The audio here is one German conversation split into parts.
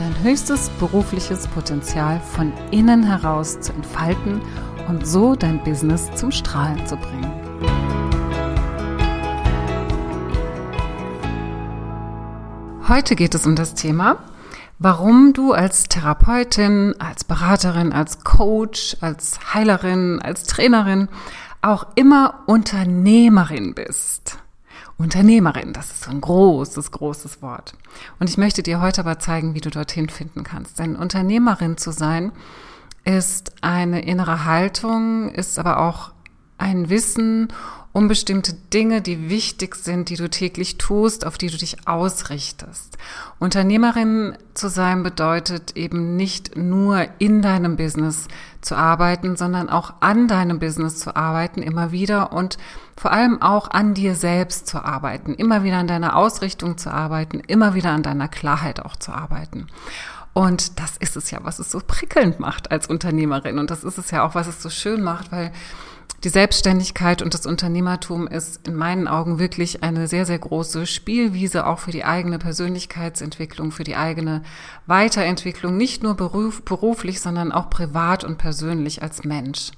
dein höchstes berufliches Potenzial von innen heraus zu entfalten und so dein Business zum Strahlen zu bringen. Heute geht es um das Thema, warum du als Therapeutin, als Beraterin, als Coach, als Heilerin, als Trainerin auch immer Unternehmerin bist. Unternehmerin, das ist ein großes, großes Wort. Und ich möchte dir heute aber zeigen, wie du dorthin finden kannst. Denn Unternehmerin zu sein ist eine innere Haltung, ist aber auch ein Wissen um bestimmte Dinge, die wichtig sind, die du täglich tust, auf die du dich ausrichtest. Unternehmerin zu sein bedeutet eben nicht nur in deinem Business zu arbeiten, sondern auch an deinem Business zu arbeiten, immer wieder und vor allem auch an dir selbst zu arbeiten, immer wieder an deiner Ausrichtung zu arbeiten, immer wieder an deiner Klarheit auch zu arbeiten. Und das ist es ja, was es so prickelnd macht als Unternehmerin. Und das ist es ja auch, was es so schön macht, weil die Selbstständigkeit und das Unternehmertum ist in meinen Augen wirklich eine sehr, sehr große Spielwiese auch für die eigene Persönlichkeitsentwicklung, für die eigene Weiterentwicklung, nicht nur beruf, beruflich, sondern auch privat und persönlich als Mensch.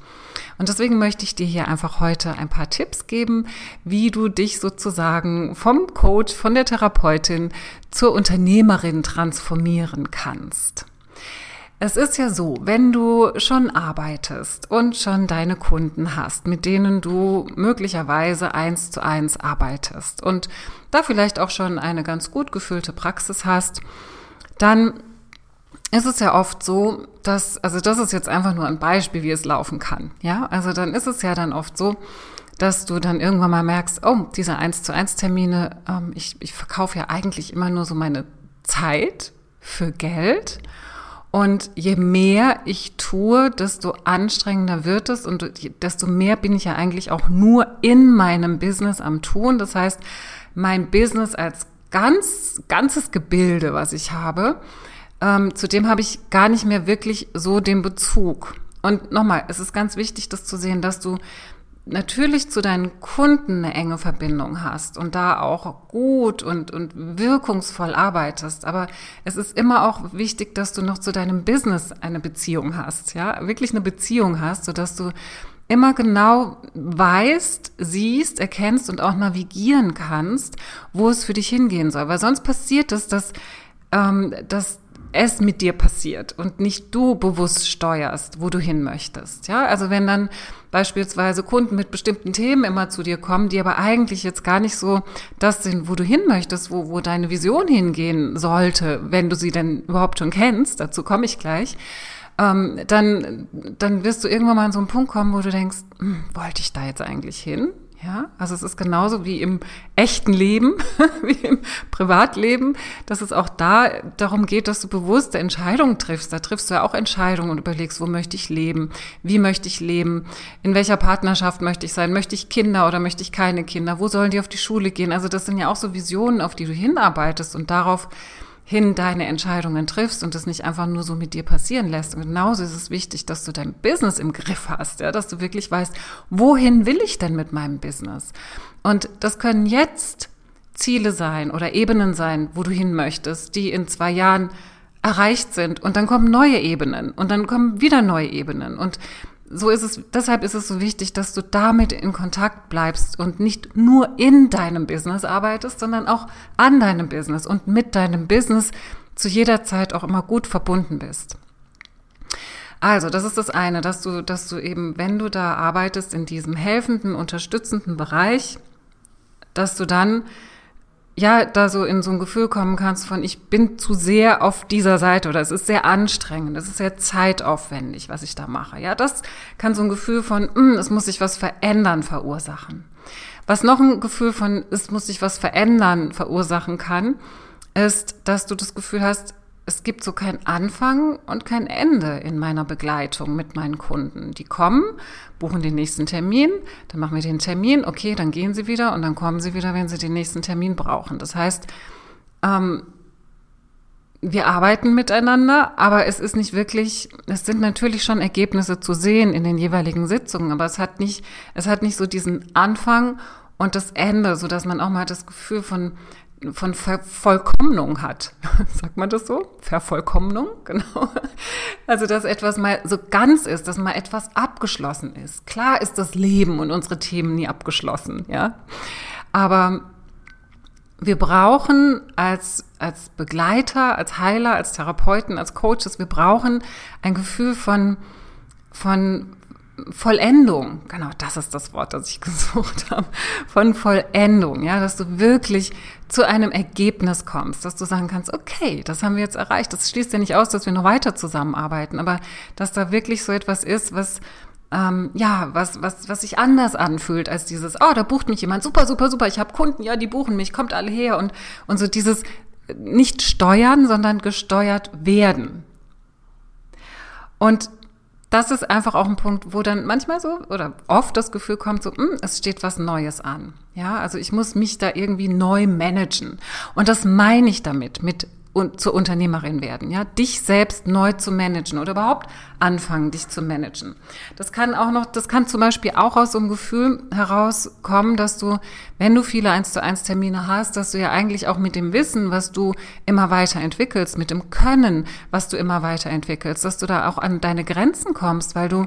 Und deswegen möchte ich dir hier einfach heute ein paar Tipps geben, wie du dich sozusagen vom Coach, von der Therapeutin zur Unternehmerin transformieren kannst. Es ist ja so, wenn du schon arbeitest und schon deine Kunden hast, mit denen du möglicherweise eins zu eins arbeitest und da vielleicht auch schon eine ganz gut gefüllte Praxis hast, dann ist es ja oft so, dass, also das ist jetzt einfach nur ein Beispiel, wie es laufen kann. Ja, also dann ist es ja dann oft so, dass du dann irgendwann mal merkst, oh, diese eins zu eins Termine, ähm, ich, ich verkaufe ja eigentlich immer nur so meine Zeit für Geld und je mehr ich tue, desto anstrengender wird es und desto mehr bin ich ja eigentlich auch nur in meinem Business am Tun. Das heißt, mein Business als ganz, ganzes Gebilde, was ich habe, ähm, zu dem habe ich gar nicht mehr wirklich so den Bezug. Und nochmal, es ist ganz wichtig, das zu sehen, dass du natürlich zu deinen Kunden eine enge Verbindung hast und da auch gut und, und wirkungsvoll arbeitest. Aber es ist immer auch wichtig, dass du noch zu deinem Business eine Beziehung hast, ja, wirklich eine Beziehung hast, sodass du immer genau weißt, siehst, erkennst und auch navigieren kannst, wo es für dich hingehen soll. Weil sonst passiert es, dass, ähm, dass es mit dir passiert und nicht du bewusst steuerst, wo du hin möchtest. Ja, also wenn dann beispielsweise Kunden mit bestimmten Themen immer zu dir kommen, die aber eigentlich jetzt gar nicht so das sind, wo du hin möchtest, wo, wo deine Vision hingehen sollte, wenn du sie denn überhaupt schon kennst, dazu komme ich gleich, ähm, dann, dann wirst du irgendwann mal an so einen Punkt kommen, wo du denkst, hm, wollte ich da jetzt eigentlich hin? Ja, also es ist genauso wie im echten Leben, wie im Privatleben, dass es auch da darum geht, dass du bewusste Entscheidungen triffst. Da triffst du ja auch Entscheidungen und überlegst, wo möchte ich leben? Wie möchte ich leben? In welcher Partnerschaft möchte ich sein? Möchte ich Kinder oder möchte ich keine Kinder? Wo sollen die auf die Schule gehen? Also das sind ja auch so Visionen, auf die du hinarbeitest und darauf hin deine Entscheidungen triffst und das nicht einfach nur so mit dir passieren lässt. Und genauso ist es wichtig, dass du dein Business im Griff hast, ja, dass du wirklich weißt, wohin will ich denn mit meinem Business? Und das können jetzt Ziele sein oder Ebenen sein, wo du hin möchtest, die in zwei Jahren erreicht sind und dann kommen neue Ebenen und dann kommen wieder neue Ebenen und so ist es, deshalb ist es so wichtig, dass du damit in Kontakt bleibst und nicht nur in deinem Business arbeitest, sondern auch an deinem Business und mit deinem Business zu jeder Zeit auch immer gut verbunden bist. Also, das ist das eine, dass du, dass du eben, wenn du da arbeitest in diesem helfenden, unterstützenden Bereich, dass du dann ja, da so in so ein Gefühl kommen kannst von, ich bin zu sehr auf dieser Seite oder es ist sehr anstrengend, es ist sehr zeitaufwendig, was ich da mache. Ja, das kann so ein Gefühl von, mm, es muss sich was verändern verursachen. Was noch ein Gefühl von, es muss sich was verändern verursachen kann, ist, dass du das Gefühl hast, es gibt so kein Anfang und kein Ende in meiner Begleitung mit meinen Kunden. Die kommen, buchen den nächsten Termin, dann machen wir den Termin, okay, dann gehen sie wieder und dann kommen sie wieder, wenn sie den nächsten Termin brauchen. Das heißt, ähm, wir arbeiten miteinander, aber es ist nicht wirklich, es sind natürlich schon Ergebnisse zu sehen in den jeweiligen Sitzungen, aber es hat nicht, es hat nicht so diesen Anfang und das Ende, so dass man auch mal das Gefühl von von Vervollkommnung hat. Sagt man das so? Vervollkommnung, genau. Also, dass etwas mal so ganz ist, dass mal etwas abgeschlossen ist. Klar ist das Leben und unsere Themen nie abgeschlossen, ja. Aber wir brauchen als, als Begleiter, als Heiler, als Therapeuten, als Coaches, wir brauchen ein Gefühl von, von Vollendung. Genau, das ist das Wort, das ich gesucht habe. Von Vollendung, ja, dass du wirklich zu einem Ergebnis kommst, dass du sagen kannst, okay, das haben wir jetzt erreicht. Das schließt ja nicht aus, dass wir noch weiter zusammenarbeiten, aber dass da wirklich so etwas ist, was ähm, ja, was, was, was sich anders anfühlt als dieses, oh, da bucht mich jemand, super, super, super, ich habe Kunden, ja, die buchen mich, kommt alle her und, und so dieses nicht steuern, sondern gesteuert werden. Und das ist einfach auch ein Punkt, wo dann manchmal so oder oft das Gefühl kommt, so, mh, hm, es steht was Neues an. Ja, also ich muss mich da irgendwie neu managen. Und das meine ich damit, mit und zur Unternehmerin werden, ja, dich selbst neu zu managen oder überhaupt anfangen, dich zu managen. Das kann auch noch, das kann zum Beispiel auch aus so einem Gefühl herauskommen, dass du, wenn du viele eins zu eins Termine hast, dass du ja eigentlich auch mit dem Wissen, was du immer weiterentwickelst, mit dem Können, was du immer weiterentwickelst, dass du da auch an deine Grenzen kommst, weil du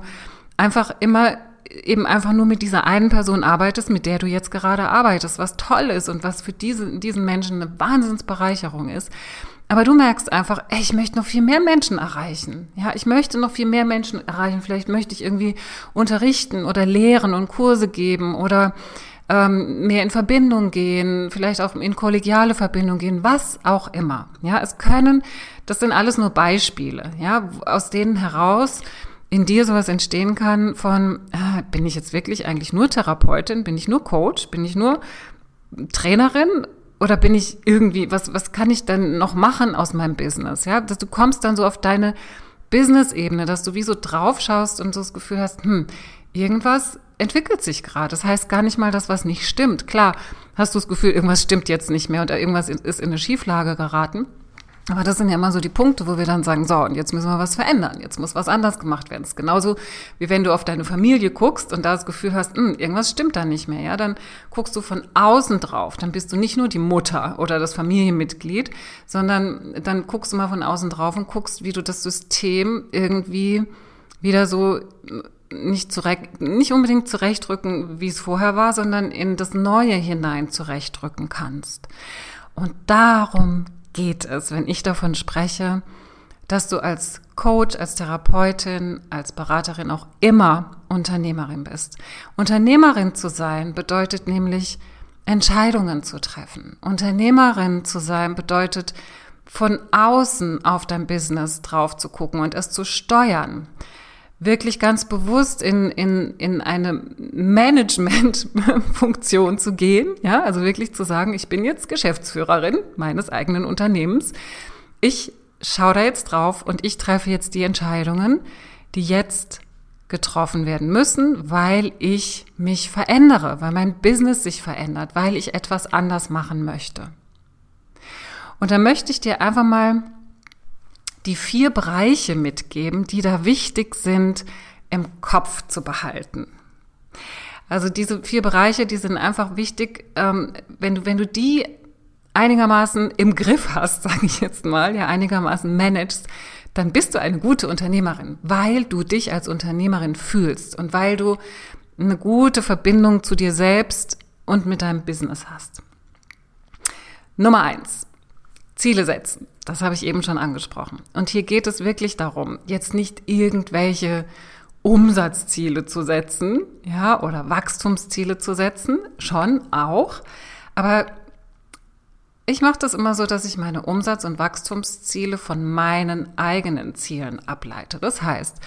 einfach immer eben einfach nur mit dieser einen Person arbeitest, mit der du jetzt gerade arbeitest, was toll ist und was für diese, diesen Menschen eine Wahnsinnsbereicherung ist. Aber du merkst einfach, ey, ich möchte noch viel mehr Menschen erreichen. Ja, ich möchte noch viel mehr Menschen erreichen. Vielleicht möchte ich irgendwie unterrichten oder lehren und Kurse geben oder ähm, mehr in Verbindung gehen, vielleicht auch in kollegiale Verbindung gehen, was auch immer. Ja, es können, das sind alles nur Beispiele, ja, aus denen heraus in dir sowas entstehen kann von, äh, bin ich jetzt wirklich eigentlich nur Therapeutin, bin ich nur Coach, bin ich nur Trainerin oder bin ich irgendwie, was, was kann ich dann noch machen aus meinem Business? Ja, dass du kommst dann so auf deine Business-Ebene, dass du wie so drauf schaust und so das Gefühl hast, hm, irgendwas entwickelt sich gerade. Das heißt gar nicht mal, dass was nicht stimmt. Klar, hast du das Gefühl, irgendwas stimmt jetzt nicht mehr und irgendwas ist in eine Schieflage geraten. Aber das sind ja immer so die Punkte, wo wir dann sagen, so, und jetzt müssen wir was verändern, jetzt muss was anders gemacht werden. Das ist genauso, wie wenn du auf deine Familie guckst und da das Gefühl hast, hm, irgendwas stimmt da nicht mehr, ja, dann guckst du von außen drauf. Dann bist du nicht nur die Mutter oder das Familienmitglied, sondern dann guckst du mal von außen drauf und guckst, wie du das System irgendwie wieder so nicht, zurecht, nicht unbedingt zurechtrücken, wie es vorher war, sondern in das Neue hinein zurechtrücken kannst. Und darum geht es, wenn ich davon spreche, dass du als Coach, als Therapeutin, als Beraterin auch immer Unternehmerin bist. Unternehmerin zu sein bedeutet nämlich Entscheidungen zu treffen. Unternehmerin zu sein bedeutet von außen auf dein Business drauf zu gucken und es zu steuern wirklich ganz bewusst in, in, in eine Management-Funktion zu gehen, ja, also wirklich zu sagen, ich bin jetzt Geschäftsführerin meines eigenen Unternehmens. Ich schaue da jetzt drauf und ich treffe jetzt die Entscheidungen, die jetzt getroffen werden müssen, weil ich mich verändere, weil mein Business sich verändert, weil ich etwas anders machen möchte. Und da möchte ich dir einfach mal die vier Bereiche mitgeben, die da wichtig sind, im Kopf zu behalten. Also diese vier Bereiche, die sind einfach wichtig, ähm, wenn du, wenn du die einigermaßen im Griff hast, sage ich jetzt mal, ja, einigermaßen managst, dann bist du eine gute Unternehmerin, weil du dich als Unternehmerin fühlst und weil du eine gute Verbindung zu dir selbst und mit deinem Business hast. Nummer eins. Ziele setzen. Das habe ich eben schon angesprochen. Und hier geht es wirklich darum, jetzt nicht irgendwelche Umsatzziele zu setzen, ja, oder Wachstumsziele zu setzen, schon auch. Aber ich mache das immer so, dass ich meine Umsatz- und Wachstumsziele von meinen eigenen Zielen ableite. Das heißt,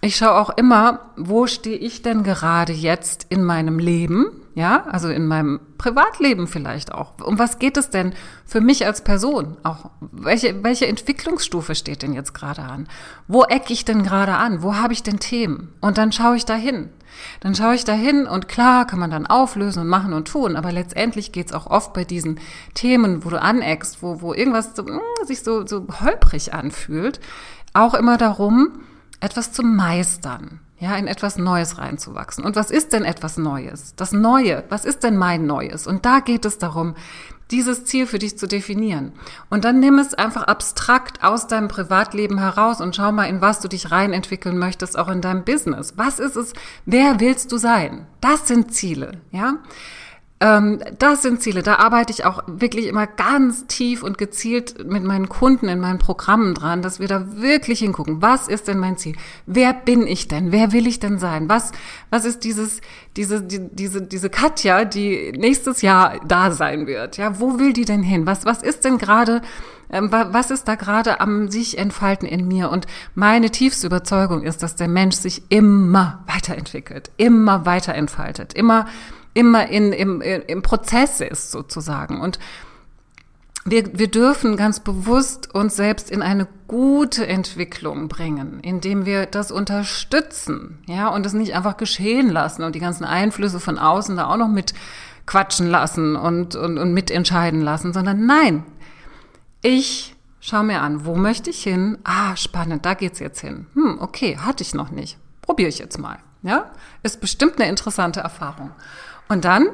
ich schaue auch immer, wo stehe ich denn gerade jetzt in meinem Leben? Ja, also in meinem Privatleben vielleicht auch. Um was geht es denn für mich als Person? Auch welche, welche Entwicklungsstufe steht denn jetzt gerade an? Wo ecke ich denn gerade an? Wo habe ich denn Themen? Und dann schaue ich da hin. Dann schaue ich da hin und klar kann man dann auflösen und machen und tun, aber letztendlich geht es auch oft bei diesen Themen, wo du aneckst, wo, wo irgendwas so, mh, hm, sich so, so holprig anfühlt, auch immer darum, etwas zu meistern ja, in etwas Neues reinzuwachsen. Und was ist denn etwas Neues? Das Neue, was ist denn mein Neues? Und da geht es darum, dieses Ziel für dich zu definieren. Und dann nimm es einfach abstrakt aus deinem Privatleben heraus und schau mal, in was du dich reinentwickeln möchtest, auch in deinem Business. Was ist es? Wer willst du sein? Das sind Ziele, ja? Ähm, das sind Ziele. Da arbeite ich auch wirklich immer ganz tief und gezielt mit meinen Kunden in meinen Programmen dran, dass wir da wirklich hingucken. Was ist denn mein Ziel? Wer bin ich denn? Wer will ich denn sein? Was, was ist dieses, diese, die, diese, diese Katja, die nächstes Jahr da sein wird? Ja, wo will die denn hin? Was, was ist denn gerade, ähm, was ist da gerade am sich entfalten in mir? Und meine tiefste Überzeugung ist, dass der Mensch sich immer weiterentwickelt, immer weiter entfaltet, immer immer in, im, im Prozess ist sozusagen. Und wir, wir dürfen ganz bewusst uns selbst in eine gute Entwicklung bringen, indem wir das unterstützen, ja, und es nicht einfach geschehen lassen und die ganzen Einflüsse von außen da auch noch mit quatschen lassen und, und, und mitentscheiden lassen, sondern nein, ich schau mir an, wo möchte ich hin? Ah, spannend, da geht's jetzt hin. Hm, okay, hatte ich noch nicht. Probiere ich jetzt mal. Ja, ist bestimmt eine interessante Erfahrung. Und dann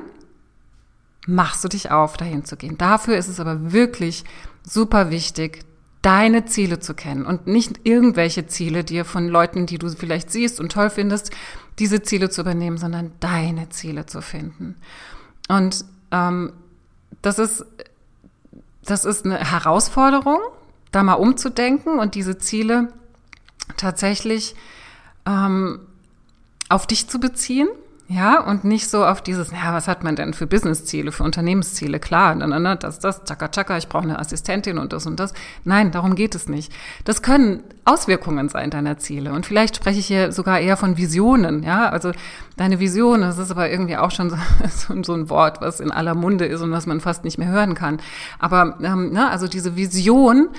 machst du dich auf, dahin zu gehen. Dafür ist es aber wirklich super wichtig, deine Ziele zu kennen und nicht irgendwelche Ziele dir von Leuten, die du vielleicht siehst und toll findest, diese Ziele zu übernehmen, sondern deine Ziele zu finden. Und ähm, das ist das ist eine Herausforderung, da mal umzudenken und diese Ziele tatsächlich ähm, auf dich zu beziehen ja, und nicht so auf dieses, ja, was hat man denn für Businessziele, für Unternehmensziele? Klar, na, na, na, das, das, tschakka, tschakka, ich brauche eine Assistentin und das und das. Nein, darum geht es nicht. Das können Auswirkungen sein deiner Ziele. Und vielleicht spreche ich hier sogar eher von Visionen, ja. Also deine Vision, das ist aber irgendwie auch schon so, so ein Wort, was in aller Munde ist und was man fast nicht mehr hören kann. Aber, ähm, na, also diese Vision,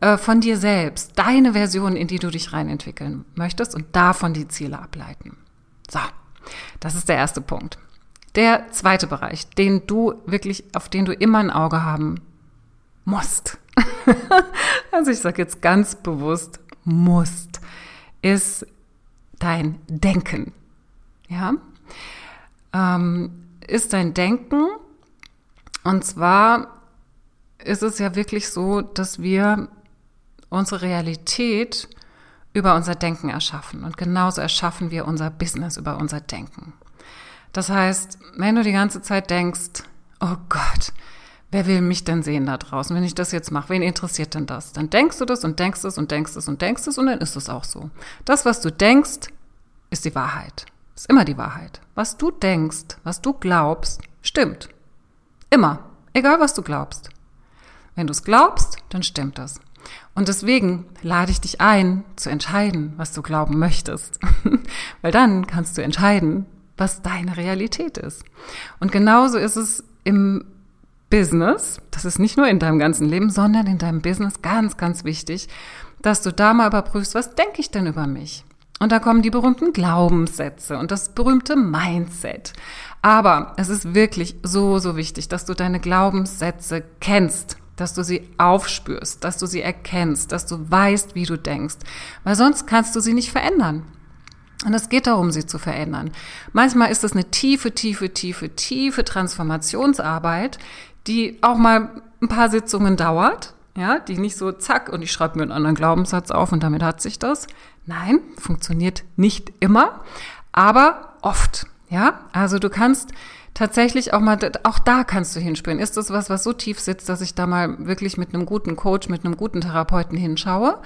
äh, von dir selbst, deine Version, in die du dich reinentwickeln möchtest und davon die Ziele ableiten. So. Das ist der erste Punkt. Der zweite Bereich, den du wirklich, auf den du immer ein Auge haben musst. also ich sage jetzt ganz bewusst musst, ist dein Denken. Ja, ähm, ist dein Denken. Und zwar ist es ja wirklich so, dass wir unsere Realität über unser Denken erschaffen. Und genauso erschaffen wir unser Business über unser Denken. Das heißt, wenn du die ganze Zeit denkst, oh Gott, wer will mich denn sehen da draußen, wenn ich das jetzt mache? Wen interessiert denn das? Dann denkst du das und denkst es und denkst es und denkst es und dann ist es auch so. Das, was du denkst, ist die Wahrheit. Ist immer die Wahrheit. Was du denkst, was du glaubst, stimmt. Immer. Egal, was du glaubst. Wenn du es glaubst, dann stimmt das. Und deswegen lade ich dich ein, zu entscheiden, was du glauben möchtest. Weil dann kannst du entscheiden, was deine Realität ist. Und genauso ist es im Business, das ist nicht nur in deinem ganzen Leben, sondern in deinem Business ganz, ganz wichtig, dass du da mal überprüfst, was denke ich denn über mich? Und da kommen die berühmten Glaubenssätze und das berühmte Mindset. Aber es ist wirklich so, so wichtig, dass du deine Glaubenssätze kennst dass du sie aufspürst, dass du sie erkennst, dass du weißt, wie du denkst, weil sonst kannst du sie nicht verändern. Und es geht darum, sie zu verändern. Manchmal ist es eine tiefe, tiefe, tiefe, tiefe Transformationsarbeit, die auch mal ein paar Sitzungen dauert, ja, die nicht so zack und ich schreibe mir einen anderen Glaubenssatz auf und damit hat sich das. Nein, funktioniert nicht immer, aber oft, ja. Also du kannst tatsächlich auch mal, auch da kannst du hinspüren. Ist das was, was so tief sitzt, dass ich da mal wirklich mit einem guten Coach, mit einem guten Therapeuten hinschaue?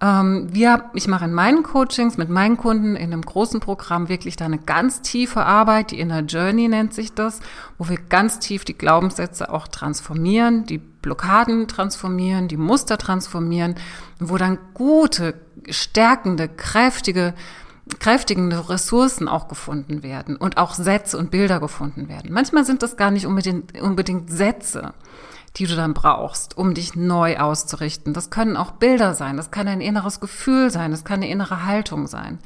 Ähm, wir, ich mache in meinen Coachings mit meinen Kunden in einem großen Programm wirklich da eine ganz tiefe Arbeit, die Inner Journey nennt sich das, wo wir ganz tief die Glaubenssätze auch transformieren, die Blockaden transformieren, die Muster transformieren, wo dann gute, stärkende, kräftige kräftigende Ressourcen auch gefunden werden und auch Sätze und Bilder gefunden werden. Manchmal sind das gar nicht unbedingt, unbedingt Sätze, die du dann brauchst, um dich neu auszurichten. Das können auch Bilder sein, das kann ein inneres Gefühl sein, das kann eine innere Haltung sein.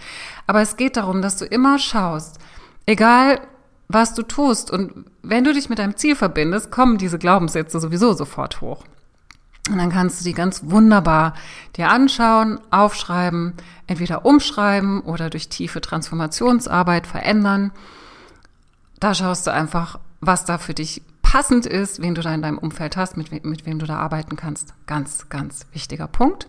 Aber es geht darum, dass du immer schaust, egal was du tust und wenn du dich mit deinem Ziel verbindest, kommen diese Glaubenssätze sowieso sofort hoch. Und dann kannst du die ganz wunderbar dir anschauen, aufschreiben, entweder umschreiben oder durch tiefe Transformationsarbeit verändern. Da schaust du einfach, was da für dich passend ist, wen du da in deinem Umfeld hast, mit, we mit wem du da arbeiten kannst. Ganz, ganz wichtiger Punkt.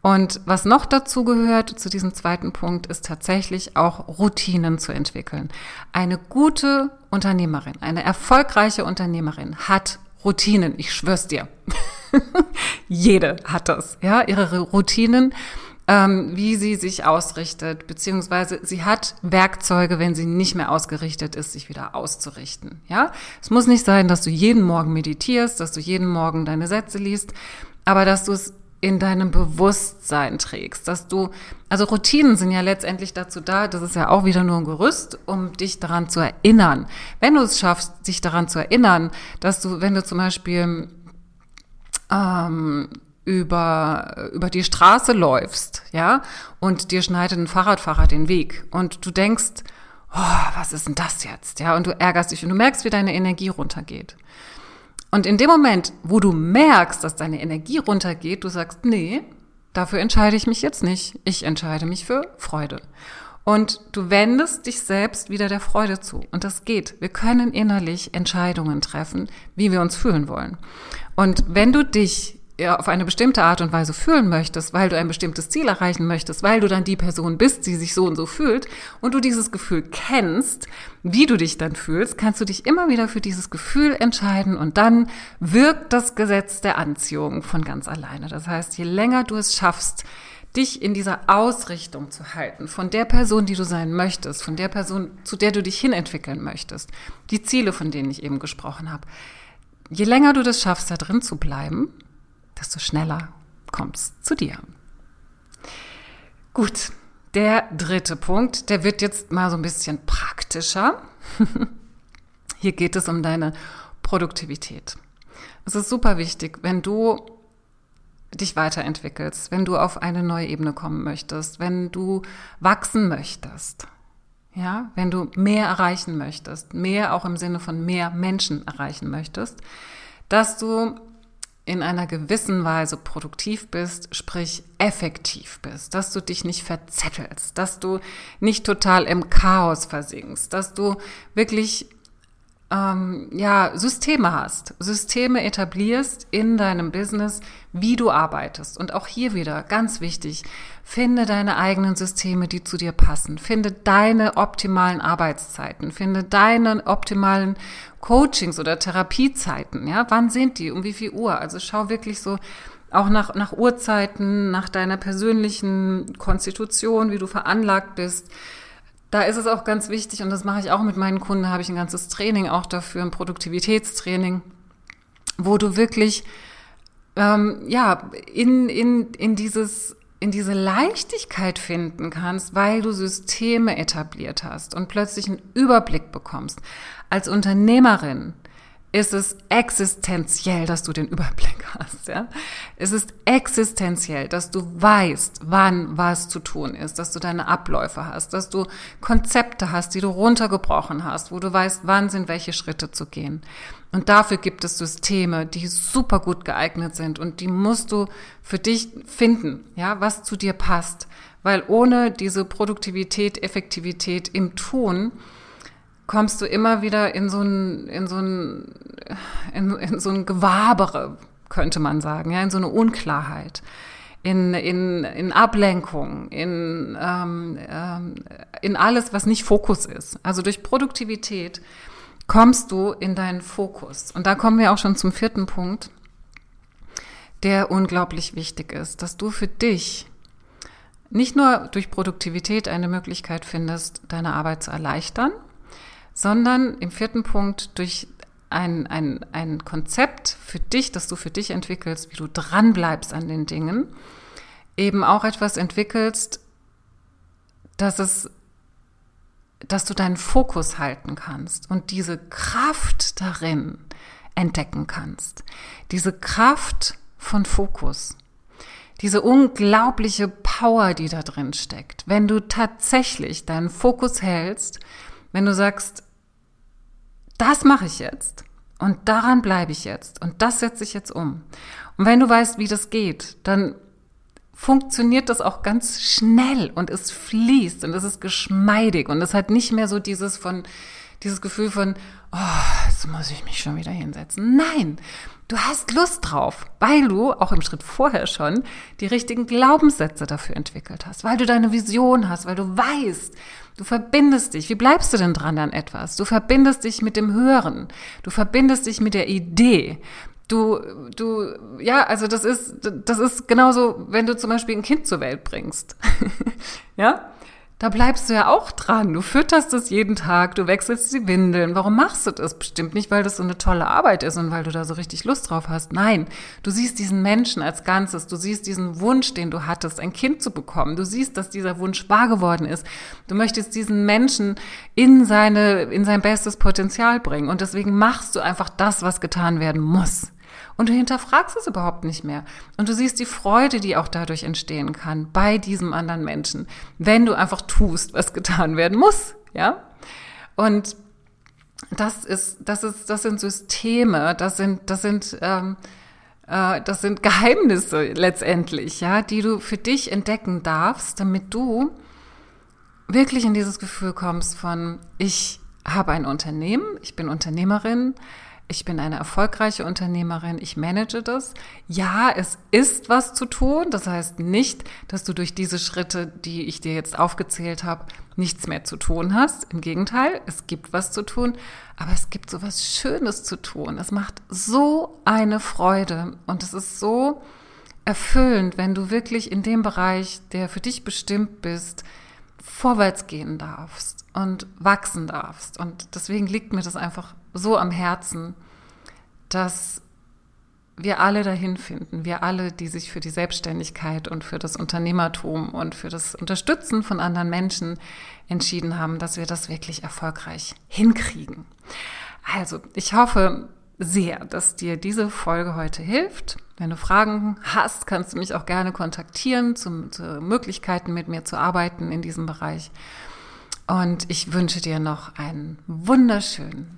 Und was noch dazu gehört, zu diesem zweiten Punkt, ist tatsächlich auch Routinen zu entwickeln. Eine gute Unternehmerin, eine erfolgreiche Unternehmerin hat Routinen. Ich schwör's dir. Jede hat das, ja, ihre Routinen, ähm, wie sie sich ausrichtet, beziehungsweise sie hat Werkzeuge, wenn sie nicht mehr ausgerichtet ist, sich wieder auszurichten, ja. Es muss nicht sein, dass du jeden Morgen meditierst, dass du jeden Morgen deine Sätze liest, aber dass du es in deinem Bewusstsein trägst, dass du, also Routinen sind ja letztendlich dazu da, das ist ja auch wieder nur ein Gerüst, um dich daran zu erinnern. Wenn du es schaffst, dich daran zu erinnern, dass du, wenn du zum Beispiel ähm, über, über die Straße läufst, ja, und dir schneidet ein Fahrradfahrer den Weg und du denkst, oh, was ist denn das jetzt, ja, und du ärgerst dich und du merkst, wie deine Energie runtergeht. Und in dem Moment, wo du merkst, dass deine Energie runtergeht, du sagst, nee, dafür entscheide ich mich jetzt nicht. Ich entscheide mich für Freude. Und du wendest dich selbst wieder der Freude zu. Und das geht. Wir können innerlich Entscheidungen treffen, wie wir uns fühlen wollen. Und wenn du dich auf eine bestimmte Art und Weise fühlen möchtest, weil du ein bestimmtes Ziel erreichen möchtest, weil du dann die Person bist, die sich so und so fühlt und du dieses Gefühl kennst, wie du dich dann fühlst, kannst du dich immer wieder für dieses Gefühl entscheiden und dann wirkt das Gesetz der Anziehung von ganz alleine. Das heißt, je länger du es schaffst, dich in dieser Ausrichtung zu halten, von der Person, die du sein möchtest, von der Person, zu der du dich hinentwickeln möchtest, die Ziele, von denen ich eben gesprochen habe. Je länger du das schaffst, da drin zu bleiben, desto schneller kommst zu dir. Gut, der dritte Punkt, der wird jetzt mal so ein bisschen praktischer. Hier geht es um deine Produktivität. Es ist super wichtig, wenn du dich weiterentwickelst, wenn du auf eine neue Ebene kommen möchtest, wenn du wachsen möchtest, ja, wenn du mehr erreichen möchtest, mehr auch im Sinne von mehr Menschen erreichen möchtest, dass du in einer gewissen Weise produktiv bist, sprich effektiv bist, dass du dich nicht verzettelst, dass du nicht total im Chaos versinkst, dass du wirklich ähm, ja, Systeme hast, Systeme etablierst in deinem Business, wie du arbeitest. Und auch hier wieder ganz wichtig, finde deine eigenen Systeme, die zu dir passen. Finde deine optimalen Arbeitszeiten. Finde deine optimalen Coachings oder Therapiezeiten. Ja, wann sind die? Um wie viel Uhr? Also schau wirklich so, auch nach, nach Uhrzeiten, nach deiner persönlichen Konstitution, wie du veranlagt bist da ist es auch ganz wichtig, und das mache ich auch mit meinen Kunden, habe ich ein ganzes Training auch dafür, ein Produktivitätstraining, wo du wirklich ähm, ja, in, in, in, dieses, in diese Leichtigkeit finden kannst, weil du Systeme etabliert hast und plötzlich einen Überblick bekommst. Als Unternehmerin ist es existenziell, dass du den Überblick hast. Ja? Es ist existenziell, dass du weißt, wann was zu tun ist, dass du deine Abläufe hast, dass du Konzepte hast, die du runtergebrochen hast, wo du weißt, wann sind welche Schritte zu gehen. Und dafür gibt es Systeme, die super gut geeignet sind und die musst du für dich finden, ja, was zu dir passt. Weil ohne diese Produktivität, Effektivität im Tun, kommst du immer wieder in so ein, in so ein, in, in so ein Gewabere, könnte man sagen, ja, in so eine Unklarheit, in, in, in Ablenkung, in, ähm, ähm, in alles, was nicht Fokus ist. Also durch Produktivität kommst du in deinen Fokus. Und da kommen wir auch schon zum vierten Punkt, der unglaublich wichtig ist, dass du für dich nicht nur durch Produktivität eine Möglichkeit findest, deine Arbeit zu erleichtern, sondern im vierten Punkt durch ein, ein, ein Konzept für dich, das du für dich entwickelst, wie du dranbleibst an den Dingen, eben auch etwas entwickelst, dass es, dass du deinen Fokus halten kannst und diese Kraft darin entdecken kannst. Diese Kraft von Fokus. Diese unglaubliche Power, die da drin steckt. Wenn du tatsächlich deinen Fokus hältst, wenn du sagst, das mache ich jetzt und daran bleibe ich jetzt und das setze ich jetzt um. Und wenn du weißt, wie das geht, dann funktioniert das auch ganz schnell und es fließt und es ist geschmeidig und es hat nicht mehr so dieses von, dieses Gefühl von, oh, jetzt muss ich mich schon wieder hinsetzen. Nein, du hast Lust drauf, weil du auch im Schritt vorher schon die richtigen Glaubenssätze dafür entwickelt hast, weil du deine Vision hast, weil du weißt, du verbindest dich. Wie bleibst du denn dran an etwas? Du verbindest dich mit dem Hören. Du verbindest dich mit der Idee. Du, du, ja, also das ist, das ist genauso, wenn du zum Beispiel ein Kind zur Welt bringst. ja? Da bleibst du ja auch dran. Du fütterst es jeden Tag, du wechselst die Windeln. Warum machst du das? Bestimmt nicht, weil das so eine tolle Arbeit ist und weil du da so richtig Lust drauf hast. Nein, du siehst diesen Menschen als Ganzes. Du siehst diesen Wunsch, den du hattest, ein Kind zu bekommen. Du siehst, dass dieser Wunsch wahr geworden ist. Du möchtest diesen Menschen in seine, in sein bestes Potenzial bringen. Und deswegen machst du einfach das, was getan werden muss. Und du hinterfragst es überhaupt nicht mehr. Und du siehst die Freude, die auch dadurch entstehen kann bei diesem anderen Menschen, wenn du einfach tust, was getan werden muss, ja? Und das ist, das ist, das sind Systeme, das sind, das sind, ähm, äh, das sind Geheimnisse letztendlich, ja, die du für dich entdecken darfst, damit du wirklich in dieses Gefühl kommst von, ich habe ein Unternehmen, ich bin Unternehmerin, ich bin eine erfolgreiche Unternehmerin, ich manage das. Ja, es ist was zu tun. Das heißt nicht, dass du durch diese Schritte, die ich dir jetzt aufgezählt habe, nichts mehr zu tun hast. Im Gegenteil, es gibt was zu tun, aber es gibt so was Schönes zu tun. Es macht so eine Freude und es ist so erfüllend, wenn du wirklich in dem Bereich, der für dich bestimmt bist, vorwärts gehen darfst und wachsen darfst. Und deswegen liegt mir das einfach so am Herzen, dass wir alle dahin finden, wir alle, die sich für die Selbstständigkeit und für das Unternehmertum und für das Unterstützen von anderen Menschen entschieden haben, dass wir das wirklich erfolgreich hinkriegen. Also, ich hoffe sehr, dass dir diese Folge heute hilft. Wenn du Fragen hast, kannst du mich auch gerne kontaktieren zu, zu Möglichkeiten, mit mir zu arbeiten in diesem Bereich. Und ich wünsche dir noch einen wunderschönen